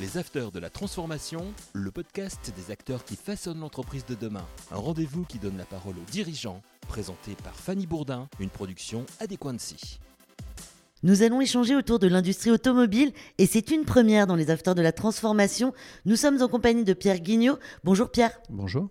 Les Afters de la Transformation, le podcast des acteurs qui façonnent l'entreprise de demain. Un rendez-vous qui donne la parole aux dirigeants, présenté par Fanny Bourdin, une production Adéquancy. Nous allons échanger autour de l'industrie automobile et c'est une première dans les Afters de la Transformation. Nous sommes en compagnie de Pierre Guignot. Bonjour Pierre. Bonjour.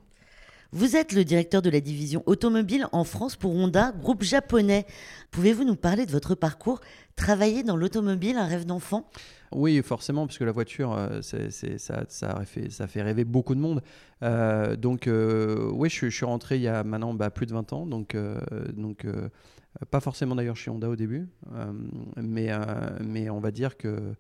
Vous êtes le directeur de la division automobile en France pour Honda, groupe japonais. Pouvez-vous nous parler de votre parcours Travailler dans l'automobile, un rêve d'enfant? Oui, forcément, parce que la voiture, euh, ça, ça, fait, rêver beaucoup de monde. Euh, donc, euh, oui, je, suis- rentré il y a maintenant bah, plus de 20 ans. Donc, pas forcément d'ailleurs chez Honda au début. mais, on va dire que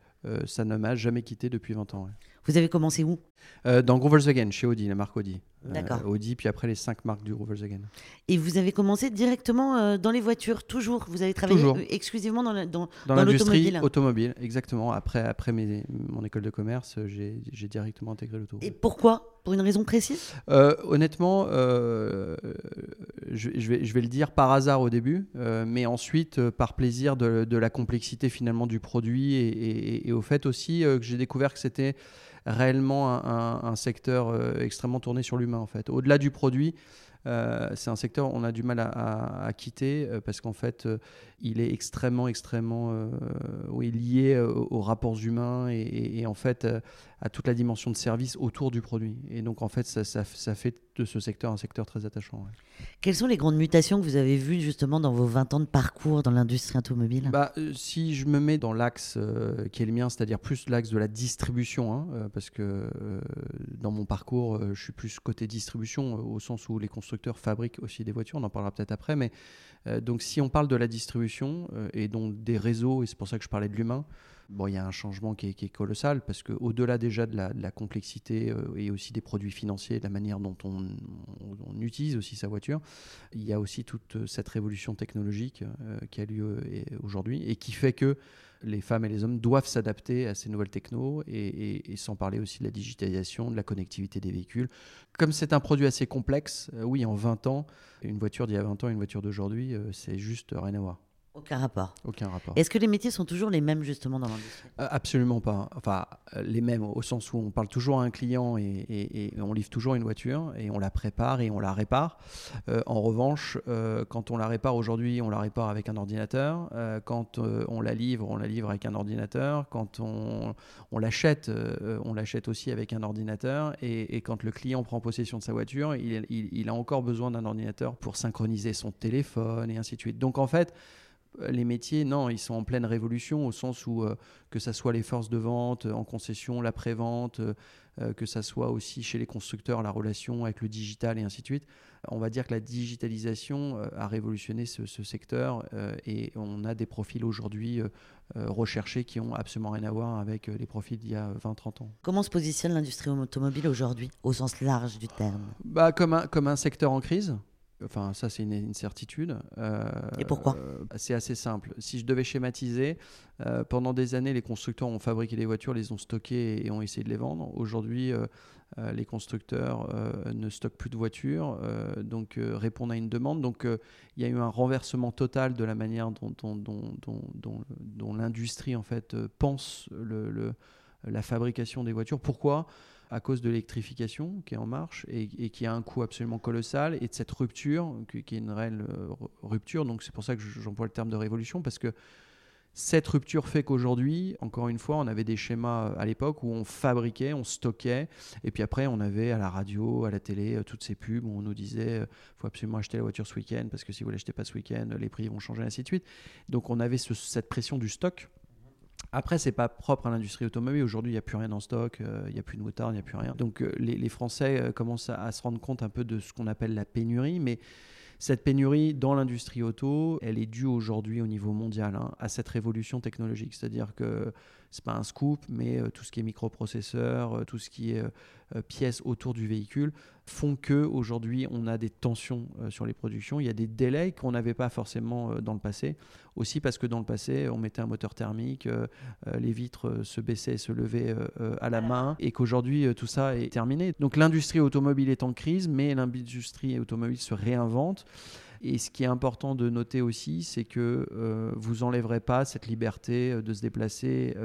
ça ne m'a jamais quitté depuis 20 ans. Vous avez commencé où? Euh, dans groupe Volkswagen, chez Audi, la marque Audi. Euh, D'accord. Audi, puis après les cinq marques du groupe Volkswagen. Et vous avez commencé directement euh, dans les voitures, toujours? Vous avez travaillé Toujours. euh, exclusivement dans, la- dans- Dans, Dans l'industrie automobile, exactement. Après, après mes- mon école de commerce, j'ai j'ai directement intégré l'auto. Et pourquoi? Pour une raison précise? Honnêtement, je, je vais, je vais le dire par hasard au début, mais ensuite par plaisir de, de la complexité finalement du produit et, et- et au fait aussi que j'ai découvert que c'était réellement un, secteur euh, extrêmement tourné sur l'humain en fait. Au-delà du produit, euh, c'est un secteur on a du mal à, quitter euh, parce qu'en fait il est extrêmement extrêmement lié aux rapports humains et, en fait à toute la dimension de service autour du produit. Et donc en fait ça, ça- ça fait de ce secteur un secteur très attachant. ouais. Quelles sont les grandes mutations que vous avez vues justement dans vos 20 ans de parcours dans l'industrie automobile? Bah, euh, si je me mets dans l'axe euh, qui est le mien, c'est-à-dire plus l'axe de la distribution, hein, euh, parce que dans mon parcours, je suis plus côté distribution, au sens où les constructeurs fabriquent aussi des voitures, on en parlera peut-être après, mais donc si on parle de la distribution et donc des réseaux, et c'est pour ça que je parlais de l'humain, bon, il y a un changement qui est, colossal, parce qu'au-delà déjà de la, complexité euh, et aussi des produits financiers, de la manière dont on, utilise aussi sa voiture, il y a aussi toute cette révolution technologique euh, qui a lieu aujourd'hui et qui fait que les femmes et les hommes doivent s'adapter à ces nouvelles technos et, sans parler aussi de la digitalisation, de la connectivité des véhicules. Comme c'est un produit assez complexe, euh, oui, en 20 ans, une voiture d'il y a 20 ans et une voiture d'aujourd'hui, c'est juste rien à voir. Aucun rapport. Aucun rapport. Est-ce que les métiers sont toujours les mêmes justement dans l'industrie? Euh, Absolument pas. Enfin, euh, les mêmes au sens où on parle toujours à un client et, et- et on livre toujours une voiture et on la prépare et on la répare. Euh, en revanche, euh, quand on la répare aujourd'hui, on la répare avec un ordinateur. Euh, quand on la livre, on la livre avec un ordinateur. Quand on, on l'achète, on l'achète aussi avec un ordinateur. Et, et quand le client prend possession de sa voiture, il, il- il a encore besoin d'un ordinateur pour synchroniser son téléphone et ainsi de suite. Donc en fait, les métiers, non, ils sont en pleine révolution au sens où euh, que ça soit les forces de vente euh, en concession, la prévente, euh, que ça soit aussi chez les constructeurs la relation avec le digital et ainsi de suite. On va dire que la digitalisation euh, a révolutionné ce, ce secteur et on a des profils aujourd'hui recherchés qui ont absolument rien à voir avec les profils d'il y a 20-30 ans. Comment se positionne l'industrie automobile aujourd'hui, au sens large du terme? Bah, comme, un, comme un secteur en crise. Enfin, ça, c'est une, une certitude. Euh, Et pourquoi? euh, C'est assez simple. Si je devais schématiser, euh, pendant des années, les constructeurs ont fabriqué des voitures, les ont stockées et ont essayé de les vendre. Aujourd'hui, euh, les constructeurs ne stockent plus de voitures, donc répondent à une demande. Donc, il y a eu un renversement total de la manière dont, dont, dont, dont, dont- dont l'industrie en fait pense le- le- la fabrication des voitures. Pourquoi? À cause de l'électrification qui est en marche et, qui a un coût absolument colossal et de cette rupture qui, est une réelle euh, rupture. Donc c'est pour ça que j'emploie le terme de révolution parce que cette rupture fait qu'aujourd'hui, encore une fois, on avait des schémas euh, à l'époque où on fabriquait, on stockait, et puis après on avait à la radio, à la télé, euh, toutes ces pubs où on nous disait faut absolument acheter la voiture ce week-end parce que si vous ne l'achetez pas ce week-end, les prix vont changer, ainsi de suite. Donc on avait ce- cette pression du stock. Après, c'est pas propre à l'industrie automobile. Aujourd'hui, il n'y a plus rien en stock, euh, il n'y a plus de moutarde, il n'y a plus rien. Donc, euh, les, Français euh, commencent à, à se rendre compte un peu de ce qu'on appelle la pénurie. Mais cette pénurie dans l'industrie auto, elle est due aujourd'hui au niveau mondial hein, à cette révolution technologique. C'est-à-dire que c'est pas un scoop, mais euh, tout ce qui est microprocesseur, euh, tout ce qui est euh, pièces autour du véhicule font que aujourd'hui on a des tensions sur les productions. Il y a des délais qu'on n'avait pas forcément dans le passé. Aussi parce que dans le passé, on mettait un moteur thermique, les vitres se baissaient et se levaient à la main, et qu'aujourd'hui tout ça est terminé. Donc l'industrie automobile est en crise, mais l'industrie automobile se réinvente. Et ce qui est important de noter aussi, c'est que vous enlèverez pas cette liberté de se déplacer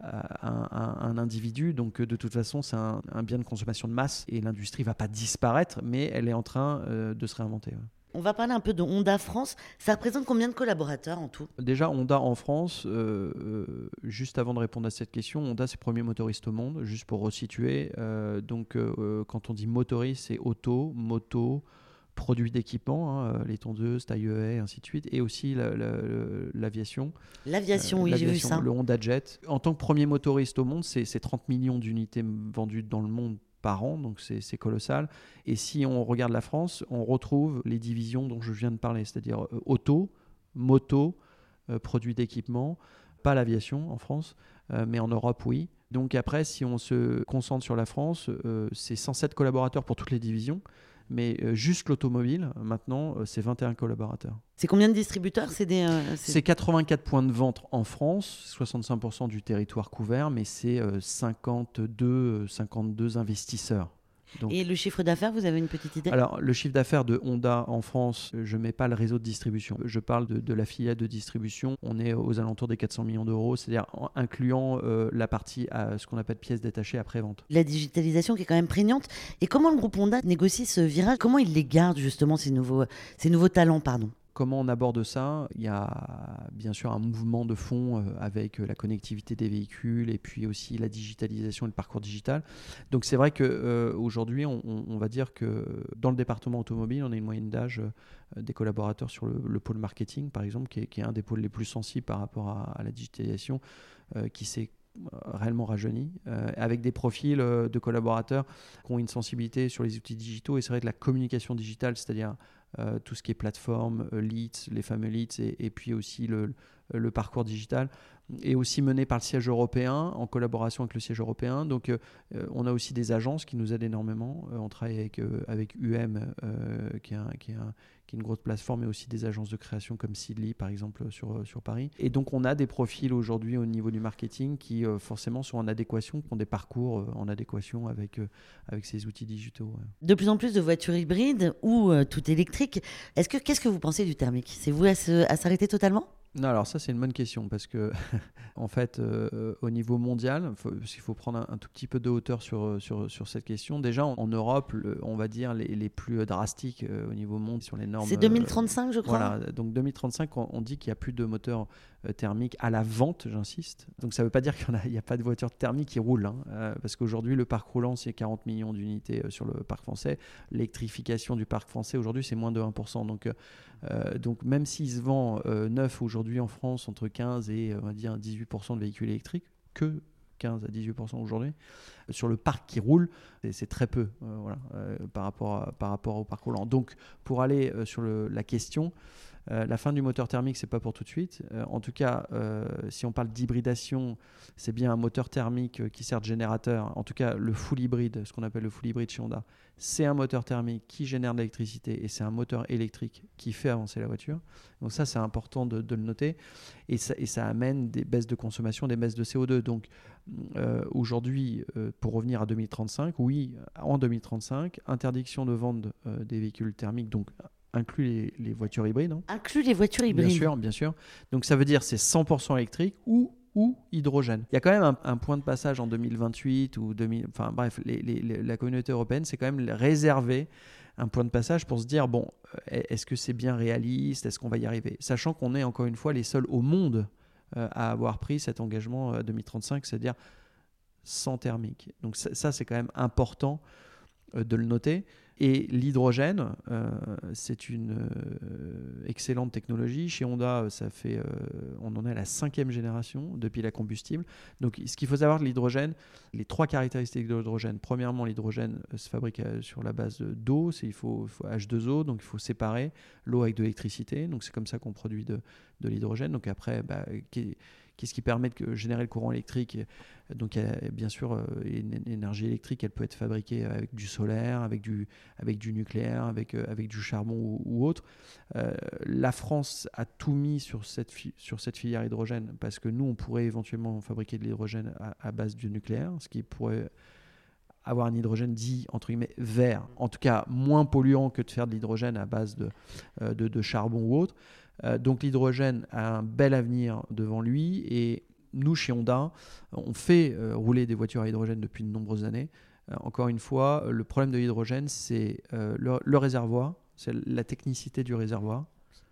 à un, individu. Donc de toute façon, c'est un, bien de consommation de masse et l'industrie va pas disparaître, mais elle est en train de se réinventer. On va parler un peu de Honda France. Ça représente combien de collaborateurs en tout? Déjà, Honda en France, euh, euh, juste avant de répondre à cette question, Honda, c'est le premier motoriste au monde, juste pour resituer. Euh, donc, quand on dit motoriste, c'est auto, moto, produits d'équipement, hein, les tondeuses, taille et ainsi de suite, et aussi l'aviation. L'aviation, oui, j'ai vu ça. Le Honda Jet. En tant que premier motoriste au monde, c'est 30 millions d'unités vendues dans le monde par an, donc c'est colossal. Et si on regarde la France, on retrouve les divisions dont je viens de parler, c'est-à-dire euh, auto, moto, euh, produits d'équipement, pas l'aviation en France, euh, mais en Europe, oui. Donc après, si on se concentre sur la France, c'est 107 collaborateurs pour toutes les divisions. Mais euh, juste l'automobile, maintenant, euh, c'est 21 collaborateurs. C'est combien de distributeurs? C'est des, euh, C'est 84 points de vente en France, 65% du territoire couvert, mais c'est 52, 52 investisseurs. Et le chiffre d'affaires, vous avez une petite idée? Alors, le chiffre d'affaires de Honda en France, je ne mets pas le réseau de distribution. Je parle de, la filiale de distribution. On est aux alentours des 400 millions d'euros, c'est-à-dire incluant euh, la partie, à ce qu'on appelle pièces détachées après-vente. La digitalisation qui est quand même prégnante. Et comment le groupe Honda négocie ce virage? Comment il les garde justement, ces nouveaux, ces nouveaux talents pardon? Comment on aborde ça Il y a bien sûr un mouvement de fond euh, avec euh, la connectivité des véhicules et puis aussi la digitalisation et le parcours digital. Donc c'est vrai qu'aujourd'hui, euh, on, va dire que dans le département automobile, on a une moyenne d'âge des collaborateurs sur le, pôle marketing, par exemple, qui est, un des pôles les plus sensibles par rapport à, la digitalisation, qui s'est réellement rajeuni, avec des profils de collaborateurs qui ont une sensibilité sur les outils digitaux. Et c'est vrai que la communication digitale, c'est-à-dire euh, tout ce qui est plateforme, euh, leads, les fameux leads, et, puis aussi le, parcours digital, est aussi mené par le siège européen en collaboration avec le siège européen. Donc euh, on a aussi des agences qui nous aident énormément. on travaille avec, avec UM, qui est, qui, est une grosse plateforme, et aussi des agences de création comme Seedly, par exemple, sur, sur Paris. Et donc, on a des profils aujourd'hui au niveau du marketing qui, forcément, sont en adéquation, qui ont des parcours en adéquation avec, avec ces outils digitaux. De plus en plus de voitures hybrides ou tout Est-ce que, qu'est-ce que vous pensez du thermique? C'est vous à s'arrêter totalement? Non, alors ça c'est une bonne question parce que en fait euh, au niveau mondial, parce qu'il faut prendre un, tout petit peu de hauteur sur, euh, sur, sur cette question. Déjà en, Europe, on va dire les, les plus drastiques euh, au niveau monde sur les normes. C'est 2035 je crois. Voilà, donc 2035 on, dit qu'il n'y a plus de moteurs thermiques à la vente, j'insiste. Donc ça ne veut pas dire qu'il n'y a, a, pas de voitures thermiques qui roulent, hein, parce qu'aujourd'hui le parc roulant c'est 40 millions d'unités sur le parc français. L'électrification du parc français aujourd'hui c'est moins de 1%. Donc, donc même s'il se vend neuf aujourd'hui en France entre 15 et on va dire 18% de véhicules électriques, que 15 à 18% aujourd'hui. Sur le parc qui roule, c'est très peu euh, voilà, euh, par, rapport par rapport au parc roulant. Donc, pour aller euh, sur le, la question, la fin du moteur thermique, c'est pas pour tout de suite. en tout cas, si on parle d'hybridation, c'est bien un moteur thermique qui sert de générateur. En tout cas, le full hybride, ce qu'on appelle le full hybride chez Honda, c'est un moteur thermique qui génère de l'électricité et c'est un moteur électrique qui fait avancer la voiture. Donc ça, c'est important de, le noter. Et ça, et ça, amène des baisses de consommation, des baisses de CO2. Donc euh, aujourd'hui, euh, pour revenir à 2035, oui, en 2035, interdiction de vente euh, des véhicules thermiques, donc inclut les, voitures hybrides. Hein. Inclut les voitures hybrides. Bien sûr, bien sûr. Donc ça veut dire c'est 100% électrique ou ou hydrogène. Il y a quand même un, point de passage en 2028 ou 2000, enfin bref, la communauté européenne s'est quand même réservé un point de passage pour se dire bon, euh, est-ce que c'est bien réaliste, est-ce qu'on va y arriver, sachant qu'on est encore une fois les seuls au monde euh, à avoir pris cet engagement 2035, euh, c'est-à-dire sans thermique. Donc ça c'est quand même important de le noter. Et l'hydrogène, euh, c'est une euh, excellente technologie. Chez Honda, euh, ça fait, on en est à la cinquième génération depuis la combustible. Donc, ce qu'il faut savoir de l'hydrogène, les trois caractéristiques de l'hydrogène. Premièrement, l'hydrogène se fabrique sur la base d'eau. Il faut, faut, H2O, donc il faut séparer l'eau avec de l'électricité. Donc, c'est comme ça qu'on produit de, l'hydrogène. Donc, après, bah, qui permet de générer le courant électrique Donc, bien sûr, euh, une énergie électrique, elle peut être fabriquée avec du solaire, avec du, avec du nucléaire, avec, euh, avec du charbon ou, autre. Euh, la France a tout mis sur cette, sur cette filière hydrogène parce que nous, on pourrait éventuellement fabriquer de l'hydrogène à, base du nucléaire, ce qui pourrait avoir un hydrogène dit entre guillemets vert, en tout cas moins polluant que de faire de l'hydrogène à base de, de, charbon ou autre. Donc l'hydrogène a un bel avenir devant lui et nous chez Honda, on fait rouler des voitures à hydrogène depuis de nombreuses années. encore une fois, le problème de l'hydrogène, c'est le réservoir, c'est la technicité du réservoir.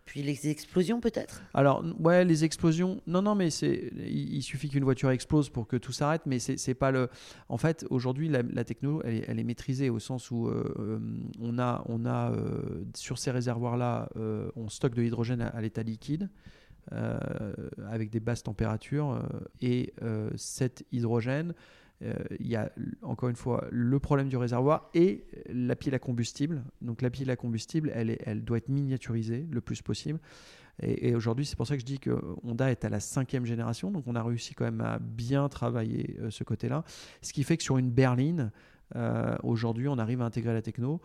Puis les explosions peut-être? Alors, ouais, les explosions. Non, non, mais il, suffit qu'une voiture explose pour que tout s'arrête, mais c'est, pas le. En fait, aujourd'hui, la, techno, elle est, maîtrisée au sens où euh, euh, on a, on a euh, sur ces réservoirs-là, on stocke de l'hydrogène à, l'état liquide. avec des basses températures et cet hydrogène il y a encore une fois le problème du réservoir et la pile à combustible. Donc la pile à combustible, elle, doit être miniaturisée le plus possible. Et, aujourd'hui, c'est pour ça que je dis que Honda est à la cinquième génération, donc on a réussi quand même à bien travailler euh, ce côté-là. Ce qui fait que sur une berline, euh, aujourd'hui, on arrive à intégrer la techno,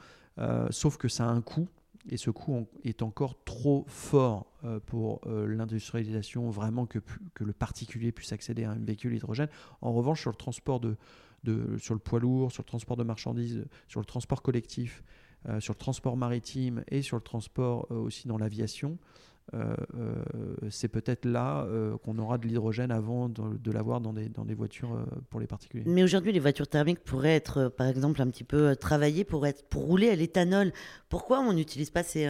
sauf que ça a un coût et ce coût est encore trop fort euh, pour euh, l'industrialisation, vraiment que, le particulier puisse accéder à un véhicule hydrogène. En revanche, sur le transport de, sur le poids lourd, sur le transport de marchandises, sur le transport collectif, euh, sur le transport maritime et sur le transport aussi dans l'aviation, c'est peut-être là euh, qu'on aura de l'hydrogène avant de, l'avoir dans des, dans des voitures pour les particuliers. Mais aujourd'hui, les voitures thermiques pourraient être, par exemple, un petit peu travaillées pour, être, pour rouler à l'éthanol. Pourquoi on n'utilise pas ces,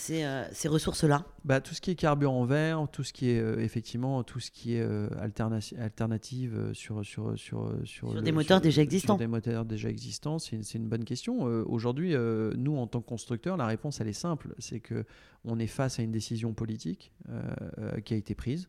ces, ces ressources-là bah, Tout ce qui est carburant vert, tout ce qui est effectivement tout ce qui est alternative sur, sur, sur, sur, des moteurs déjà existants. Sur des moteurs déjà existants, c'est une, une, bonne question. aujourd'hui, nous, en tant que constructeurs, la réponse, elle est simple. C'est que on est face à une décision politique euh, euh, qui a été prise.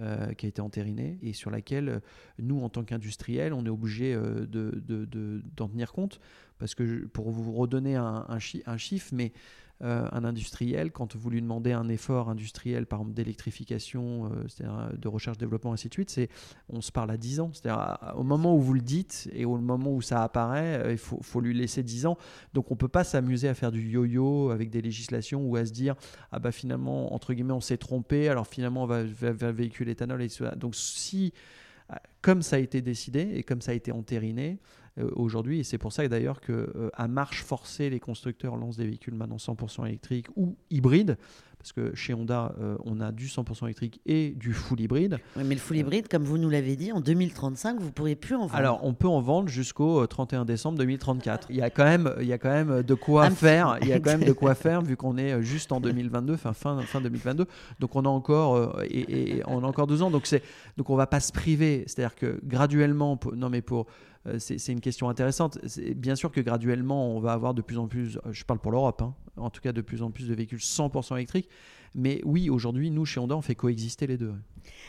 Euh, qui a été entérinée et sur laquelle nous, en tant qu'industriels, on est obligé d'en de, tenir compte. Parce que pour vous redonner un, un chiffre, mais euh, un industriel, quand vous lui demandez un effort industriel, par exemple d'électrification, euh, c'est-à-dire de recherche, développement, ainsi de suite, c'est, on se parle à 10 ans. C'est-à-dire au moment où vous le dites et au moment où ça apparaît, euh, il faut, faut, lui laisser 10 ans. Donc on ne peut pas s'amuser à faire du yo-yo avec des législations ou à se dire, ah bah finalement, entre guillemets, on s'est trompé, alors finalement on va vers le véhicule éthanol et. Donc si, comme ça a été décidé et comme ça a été entériné, euh, aujourd'hui. Et c'est pour ça d'ailleurs qu'à euh, à marche forcée, les constructeurs lancent des véhicules maintenant 100% électriques ou hybrides parce que chez Honda, euh, on a du 100% électrique et du full hybride. mais le full hybride, comme vous nous l'avez dit, en 2035, vous ne pourrez plus en vendre. Alors, on peut en vendre jusqu'au 31 décembre 2034. Il y a quand même, il y a quand même de quoi faire. Il y a quand même de quoi faire vu qu'on est juste en 2022, fin, fin, fin 2022. Donc, on a encore, et, et, on a encore deux ans. Donc, c'est, donc on va pas se priver. C'est-à-dire que graduellement, non mais pour euh, c'est une question intéressante. Bien sûr que graduellement, on va avoir de plus en plus, euh, je parle pour l'Europe, hein, en tout cas de plus en plus de véhicules 100% électriques. Mais oui, aujourd'hui, nous, chez Honda, on fait coexister les deux.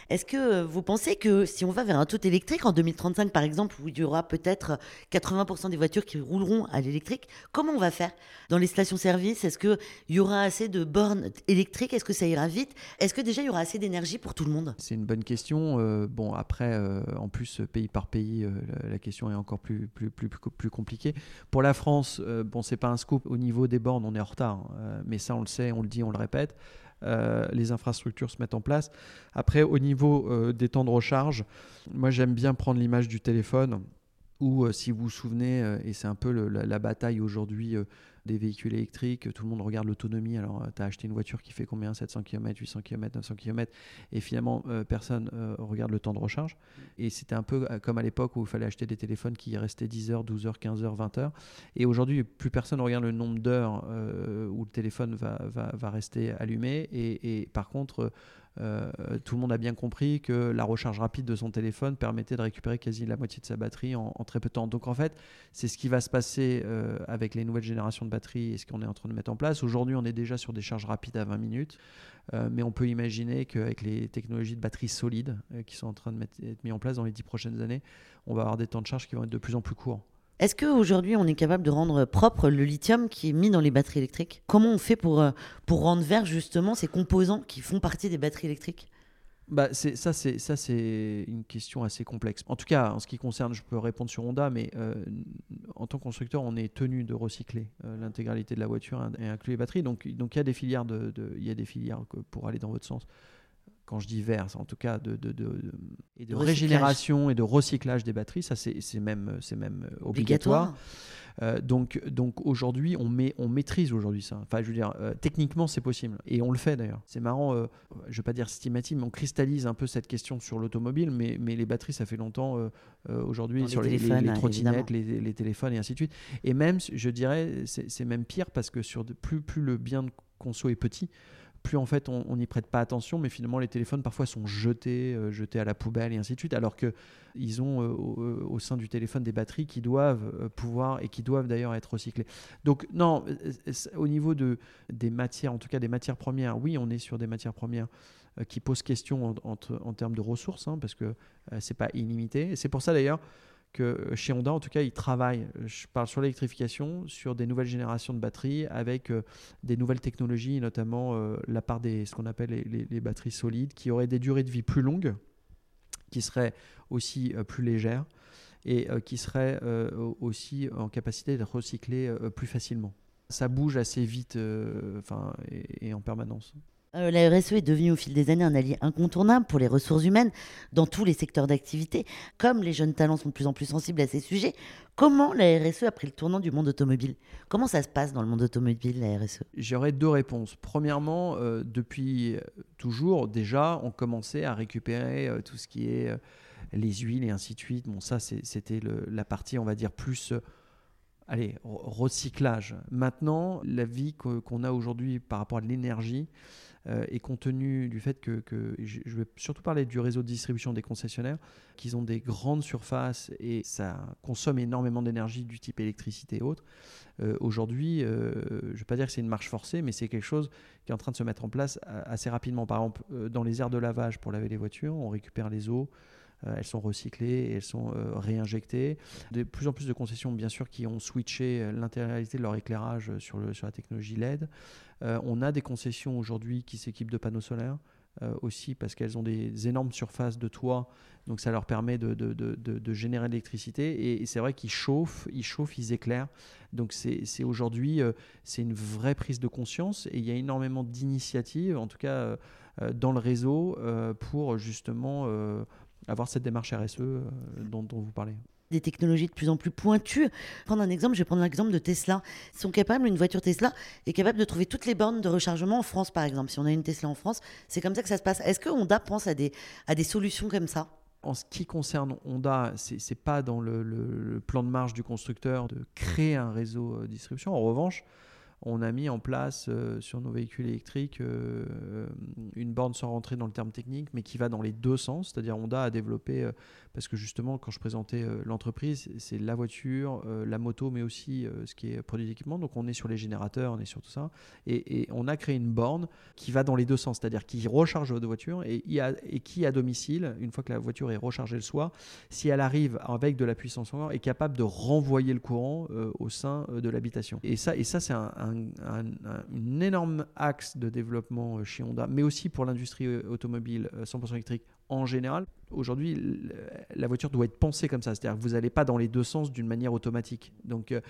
Est-ce que euh, vous pensez que si on va vers un tout électrique en 2035, par exemple, où il y aura peut-être 80% des voitures qui rouleront à l'électrique, comment on va faire dans les stations-service? Est-ce qu'il y aura assez de bornes électriques? Est-ce que ça ira vite? Est-ce que déjà il y aura assez d'énergie pour tout le monde? C'est une bonne question. Euh, bon, après, euh, en plus, pays par pays, la, question est encore plus, plus, plus, plus compliquée. Pour la France, bon, c'est pas un scoop. Au niveau des bornes, on est en retard. Hein. mais ça, on le sait, on le dit, on le répète. Euh, les infrastructures se mettent en place. Après, au niveau euh, des temps de recharge, moi j'aime bien prendre l'image du téléphone où, euh, si vous vous souvenez, et c'est un peu la, bataille aujourd'hui des véhicules électriques, tout le monde regarde l'autonomie. Alors, tu as acheté une voiture qui fait combien? 700 km, 800 km, 900 km, et finalement, personne regarde le temps de recharge. Et c'était un peu comme à l'époque où il fallait acheter des téléphones qui restaient 10 heures, 12 heures, 15 heures, 20 heures. Et aujourd'hui, plus personne regarde le nombre d'heures où le téléphone va, rester allumé. Et par contre, euh, tout le monde a bien compris que la recharge rapide de son téléphone permettait de récupérer quasi la moitié de sa batterie en, très peu de temps. Donc en fait, c'est ce qui va se passer euh, avec les nouvelles générations de batteries et ce qu'on est en train de mettre en place. Aujourd'hui, on est déjà sur des charges rapides à 20 minutes, euh, mais on peut imaginer qu'avec les technologies de batteries solides qui sont en train d'être mises en place dans les 10 prochaines années, on va avoir des temps de charge qui vont être de plus en plus courts. Est-ce qu'aujourd'hui, on est capable de rendre propre le lithium qui est mis dans les batteries électriques? Comment on fait pour, euh, pour rendre vert justement ces composants qui font partie des batteries électriques? Bah, ça, c'est ça, c'est une question assez complexe. En tout cas, en ce qui concerne, je peux répondre sur Honda, mais euh, en tant que constructeur, on est tenu de recycler euh, l'intégralité de la voiture et inclure les batteries. Donc, donc il des filières de, il y a des filières pour aller dans votre sens quand je dis vert, en tout cas de, de, de, et de Recyclage. régénération et de recyclage des batteries, ça c'est même, même euh, obligatoire. Euh, donc, donc aujourd'hui, on, met, on maîtrise aujourd'hui ça. Enfin, je veux dire, euh, techniquement, c'est possible. Et on le fait d'ailleurs. C'est marrant, euh, je ne vais pas dire systématique, mais on cristallise un peu cette question sur l'automobile. Mais, mais les batteries, ça fait longtemps aujourd'hui sur les les, les- trottinettes, les, les téléphones et ainsi de suite. Et même, je dirais, c'est c'est même pire parce que sur de- plus, plus le bien de conso est petit, plus en fait on n'y prête pas attention, mais finalement les téléphones parfois sont jetés, euh, jetés à la poubelle et ainsi de suite, alors que ils ont euh, au, au sein du téléphone des batteries qui doivent euh, pouvoir et qui doivent d'ailleurs être recyclées. Donc non, euh, euh, au niveau de, des matières, en tout cas des matières premières, oui, on est sur des matières premières euh, qui posent question en, termes de ressources, hein, parce que euh, c'est pas illimité. C'est pour ça d'ailleurs que euh, chez Honda, en tout cas, ils travaillent, euh, je parle sur l'électrification, sur des nouvelles générations de batteries avec euh, des nouvelles technologies, notamment la part des ce qu'on appelle les, batteries solides, qui auraient des durées de vie plus longues, qui seraient aussi plus légères et qui seraient au- aussi en capacité d'être recyclées euh, plus facilement. Ça bouge assez vite enfin, et en permanence. Euh, la RSE est devenue au fil des années un allié incontournable pour les ressources humaines dans tous les secteurs d'activité. Comme les jeunes talents sont de plus en plus sensibles à ces sujets, comment la RSE a pris le tournant du monde automobile? Comment ça se passe dans le monde automobile, la RSE J'aurais deux réponses. Premièrement, euh, depuis euh, toujours, déjà, on commençait à récupérer tout ce qui est les huiles et ainsi de suite. Bon, ça, c'était la partie, on va dire, plus, allez, re- recyclage. Maintenant, la vie qu'on a aujourd'hui par rapport à l'énergie euh, est compte tenu du fait que, je vais surtout parler du réseau de distribution des concessionnaires, qu'ils ont des grandes surfaces et ça consomme énormément d'énergie du type électricité et autres. Euh, Aujourd'hui, euh, je ne vais pas dire que c'est une marche forcée, mais c'est quelque chose qui est en train de se mettre en place assez rapidement. Par exemple, dans les aires de lavage pour laver les voitures, on récupère les eaux, elles sont recyclées et elles sont euh, réinjectées. De plus en plus de concessions, bien sûr, qui ont switché euh, l'intégralité de leur éclairage euh, sur, la technologie LED. Euh, on a des concessions aujourd'hui qui s'équipent de panneaux solaires. euh, aussi parce qu'elles ont des énormes surfaces de toit, donc ça leur permet de, générer de l'électricité. Et, c'est vrai qu'ils chauffent, ils chauffent, ils éclairent. Donc c'est aujourd'hui, euh, c'est une vraie prise de conscience et il y a énormément d'initiatives, en tout cas euh, euh, dans le réseau, euh, pour justement euh, avoir cette démarche RSE euh, dont, dont vous parlez. des technologies de plus en plus pointues. Prendre un exemple, je vais prendre l'exemple de Tesla. Ils sont capables, une voiture Tesla est capable de trouver toutes les bornes de rechargement en France, par exemple. Si on a une Tesla en France, c'est comme ça que ça se passe. Est-ce que Honda pense à des, à des solutions comme ça? En ce qui concerne Honda, c'est n'est pas dans le, le- le plan de marche du constructeur de créer un réseau de distribution. En revanche, on a mis en place euh, sur nos véhicules électriques euh, une borne sans rentrer dans le terme technique, mais qui va dans les deux sens. C'est-à-dire Honda a développé, euh, parce que justement, quand je présentais l'entreprise, c'est la voiture, la moto, mais aussi ce qui est produit d'équipement. Donc on est sur les générateurs, on est sur tout ça. Et, on a créé une borne qui va dans les deux sens, c'est-à-dire qui recharge votre voiture et, qui, à domicile, une fois que la voiture est rechargée le soir, si elle arrive avec de la puissance encore, est capable de renvoyer le courant au sein de l'habitation. Et ça, et ça c'est un- un- énorme axe de développement euh, chez Honda, mais aussi pour l'industrie euh, automobile euh, 100% électrique en général. Aujourd'hui, la voiture doit être pensée comme ça, c'est-à-dire que vous n'allez pas dans les deux sens d'une manière automatique. Donc euh,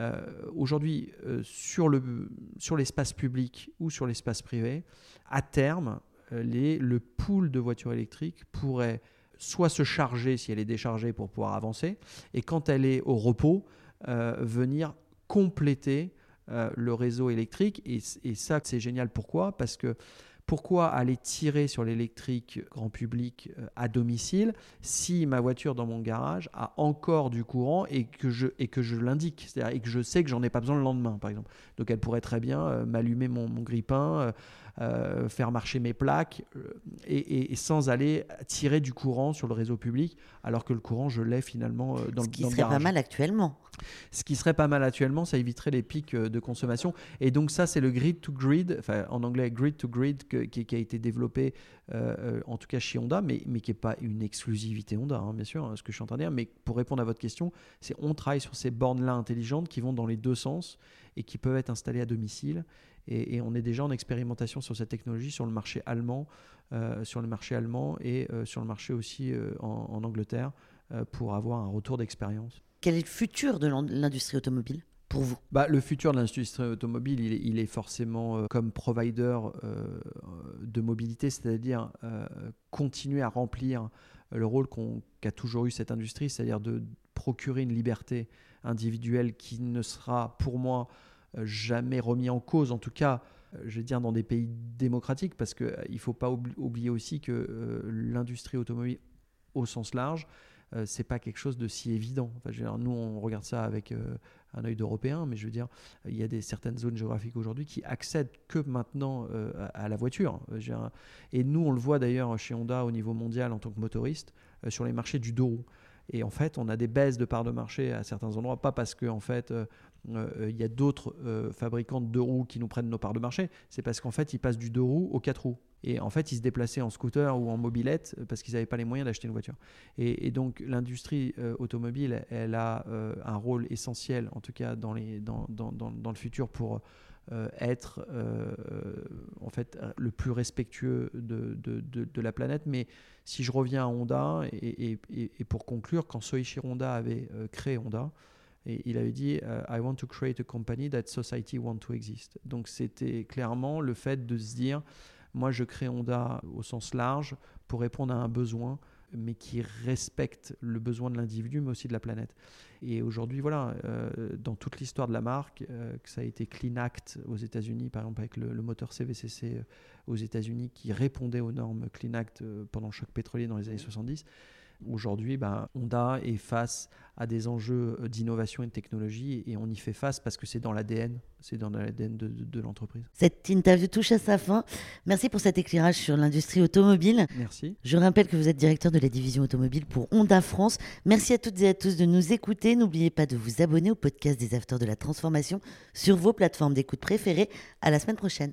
euh, aujourd'hui, euh, sur le sur l'espace public ou sur l'espace privé, à terme, euh, le pool de voitures électriques pourrait soit se charger si elle est déchargée pour pouvoir avancer, et quand elle est au repos, euh, venir compléter euh, le réseau électrique. Et, et ça, c'est génial. Pourquoi? Parce que pourquoi aller tirer sur l'électrique grand public euh, à domicile si ma voiture dans mon garage a encore du courant et que je, et que je l'indique C'est-à-dire et que je sais que j'en ai pas besoin le lendemain, par exemple? Donc elle pourrait très bien euh, m'allumer mon, mon grille-pain, euh, faire marcher mes plaques euh, et, et- et sans aller tirer du courant sur le réseau public, alors que le courant, je l'ai finalement euh, dans, Ce le- qui dans le serait pas garage. mal actuellement. Ce qui serait pas mal actuellement, ça éviterait les pics de consommation. Et donc ça, c'est le grid to grid, enfin en anglais grid to grid, que- qui, qui a été développé euh, en tout cas chez Honda, mais, mais qui n'est pas une exclusivité Honda, hein, bien sûr, hein, ce que je suis en train de dire. Mais pour répondre à votre question, c'est on travaille sur ces bornes-là intelligentes qui vont dans les deux sens et qui peuvent être installées à domicile. Et, et on est déjà en expérimentation sur cette technologie sur le marché allemand, euh, sur le marché allemand et euh, sur le marché aussi euh, en, en Angleterre pour avoir un retour d'expérience. Quel est le futur de l'in- l'industrie automobile pour vous? Bah, Le futur de l'industrie automobile, il est, il est forcément euh, comme provider euh, de mobilité, c'est-à-dire euh, continuer à remplir le rôle qu'a toujours eu cette industrie, c'est-à-dire de procurer une liberté individuelle qui ne sera pour moi jamais remis en cause, en tout cas, je vais dire dans des pays démocratiques, parce qu'il ne faut pas oublier aussi que l'industrie automobile au sens large, euh, c'est pas quelque chose de si évident. Enfin, nous, on regarde ça avec euh, un œil d'européen, mais je veux dire, il y a des certaines zones géographiques aujourd'hui qui accèdent que maintenant euh, à, la voiture. Et nous, on le voit d'ailleurs chez Honda au niveau mondial en tant que motoriste sur les marchés du deux roues. Et en fait, on a des baisses de parts de marché à certains endroits, pas parce qu'en en fait, il y a d'autres fabricants de deux roues qui nous prennent nos parts de marché, c'est parce qu'en fait, ils passent du deux roues au quatre roues. Et en fait, ils se déplaçaient en scooter ou en mobilette euh, parce qu'ils n'avaient pas les moyens d'acheter une voiture. Et, donc, l'industrie euh, automobile, elle a euh, un rôle essentiel, en tout cas dans, le futur, pour être en fait le plus respectueux de, la planète. Mais si je reviens à Honda, et, pour conclure, quand Soichi Honda avait créé Honda, et il avait dit I want to create a company that society want to exist. Donc c'était clairement le fait de se dire moi, je crée Honda au sens large pour répondre à un besoin, mais qui respecte le besoin de l'individu, mais aussi de la planète. Et aujourd'hui, voilà, euh, dans toute l'histoire de la marque, euh, que ça a été Clean Act aux États-Unis, par exemple avec le, moteur CVCC euh, aux États-Unis, qui répondait aux normes Clean Act pendant le choc pétrolier dans les années 70. Aujourd'hui, ben, Honda est face à des enjeux euh, d'innovation et de technologie et on y fait face parce que c'est dans l'ADN, c'est dans l'ADN de, de, l'entreprise. Cette interview touche à sa fin. Merci pour cet éclairage sur l'industrie automobile. Merci. Je rappelle que vous êtes directeur de la division automobile pour Honda France. Merci à toutes et à tous de nous écouter. N'oubliez pas de vous abonner au podcast des Afters de la Transformation sur vos plateformes d'écoute préférées. À la semaine prochaine.